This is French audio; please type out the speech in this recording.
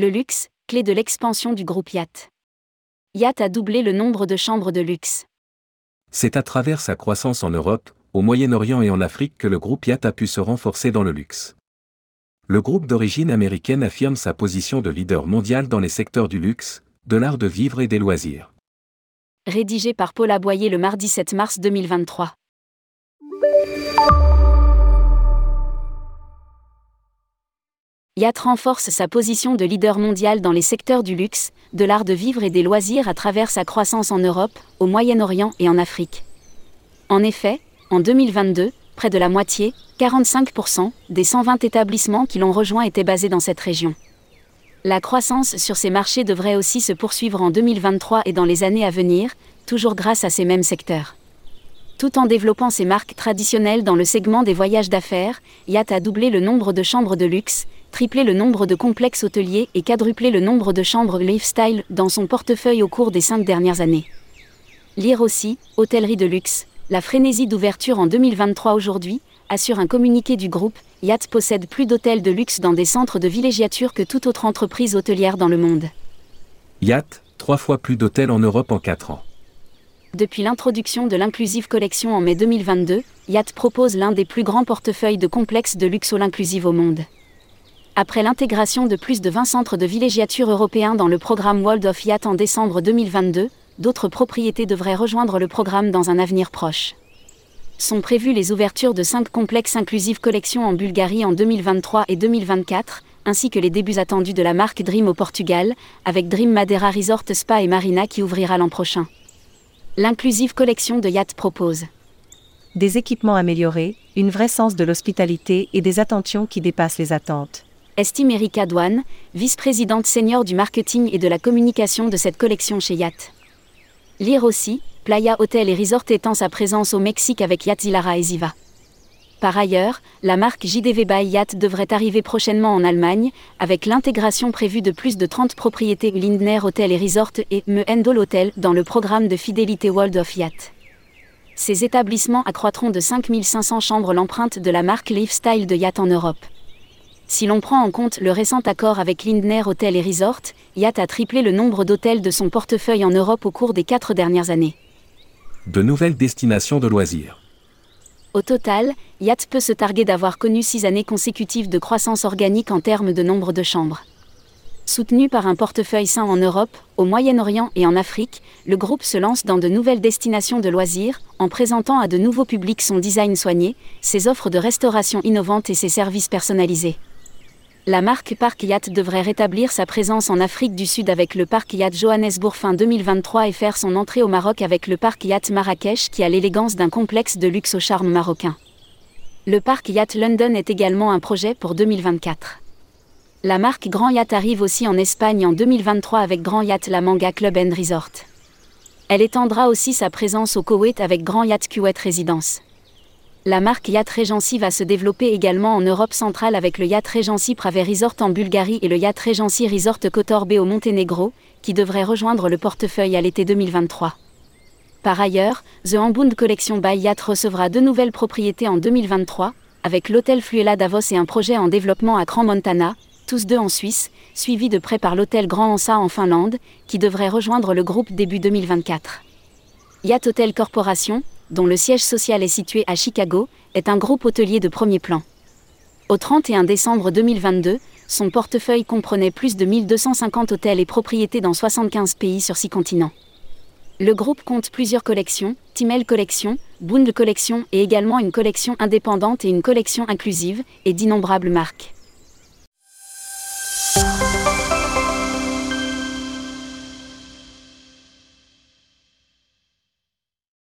Le luxe, clé de l'expansion du groupe Yacht. Yacht a doublé le nombre de chambres de luxe. C'est à travers sa croissance en Europe, au Moyen-Orient et en Afrique que le groupe Yacht a pu se renforcer dans le luxe. Le groupe d'origine américaine affirme sa position de leader mondial dans les secteurs du luxe, de l'art de vivre et des loisirs. Rédigé par Paul Aboyer le mardi 7 mars 2023. Yacht renforce sa position de leader mondial dans les secteurs du luxe, de l'art de vivre et des loisirs à travers sa croissance en Europe, au Moyen-Orient et en Afrique. En effet, en 2022, près de la moitié, 45%, des 120 établissements qui l'ont rejoint étaient basés dans cette région. La croissance sur ces marchés devrait aussi se poursuivre en 2023 et dans les années à venir, toujours grâce à ces mêmes secteurs. Tout en développant ses marques traditionnelles dans le segment des voyages d'affaires, Yacht a doublé le nombre de chambres de luxe, triplé le nombre de complexes hôteliers et quadruplé le nombre de chambres lifestyle dans son portefeuille au cours des cinq dernières années. Lire aussi, hôtellerie de luxe, la frénésie d'ouverture en 2023 aujourd'hui, assure un communiqué du groupe, Yacht possède plus d'hôtels de luxe dans des centres de villégiature que toute autre entreprise hôtelière dans le monde. Yacht, trois fois plus d'hôtels en Europe en quatre ans. Depuis l'introduction de l'Inclusive Collection en mai 2022, Yacht propose l'un des plus grands portefeuilles de complexes de luxe all inclusive au monde. Après l'intégration de plus de 20 centres de villégiature européens dans le programme World of Yacht en décembre 2022, d'autres propriétés devraient rejoindre le programme dans un avenir proche. Sont prévues les ouvertures de 5 complexes Inclusive Collection en Bulgarie en 2023 et 2024, ainsi que les débuts attendus de la marque Dream au Portugal, avec Dream Madeira Resort Spa et Marina qui ouvrira l'an prochain l'inclusive collection de Yacht propose. Des équipements améliorés, une vraie sens de l'hospitalité et des attentions qui dépassent les attentes. Estime Erika Douane, vice-présidente senior du marketing et de la communication de cette collection chez Yacht. Lire aussi, Playa Hotel et Resort étend sa présence au Mexique avec Yacht Zilara et Ziva. Par ailleurs, la marque JDV by Yacht devrait arriver prochainement en Allemagne, avec l'intégration prévue de plus de 30 propriétés Lindner Hotel et Resort et Mehendol Hotel dans le programme de fidélité World of Yacht. Ces établissements accroîtront de 5500 chambres l'empreinte de la marque Lifestyle de Yacht en Europe. Si l'on prend en compte le récent accord avec Lindner Hotel et Resort, Yacht a triplé le nombre d'hôtels de son portefeuille en Europe au cours des quatre dernières années. De nouvelles destinations de loisirs. Au total, Yacht peut se targuer d'avoir connu six années consécutives de croissance organique en termes de nombre de chambres. Soutenu par un portefeuille sain en Europe, au Moyen-Orient et en Afrique, le groupe se lance dans de nouvelles destinations de loisirs, en présentant à de nouveaux publics son design soigné, ses offres de restauration innovantes et ses services personnalisés la marque Park Yacht devrait rétablir sa présence en Afrique du Sud avec le Park Yacht Johannesburg fin 2023 et faire son entrée au Maroc avec le Park Yacht Marrakech qui a l'élégance d'un complexe de luxe au charme marocain. Le Park Yacht London est également un projet pour 2024. La marque Grand Yacht arrive aussi en Espagne en 2023 avec Grand Yacht La Manga Club and Resort. Elle étendra aussi sa présence au Koweït avec Grand Yacht Kuwait Residence la marque Yacht Regency va se développer également en Europe centrale avec le Yacht Regency Prave Resort en Bulgarie et le Yacht Regency Resort Kotorbe au Monténégro, qui devrait rejoindre le portefeuille à l'été 2023. Par ailleurs, The Ambund Collection by Yacht recevra deux nouvelles propriétés en 2023, avec l'hôtel Fluella Davos et un projet en développement à Grand Montana, tous deux en Suisse, suivis de près par l'hôtel Grand Ansa en Finlande, qui devrait rejoindre le groupe début 2024. Yacht Hotel Corporation, dont le siège social est situé à Chicago, est un groupe hôtelier de premier plan. Au 31 décembre 2022, son portefeuille comprenait plus de 1250 hôtels et propriétés dans 75 pays sur 6 continents. Le groupe compte plusieurs collections, Timel Collection, Bund Collection et également une collection indépendante et une collection inclusive, et d'innombrables marques.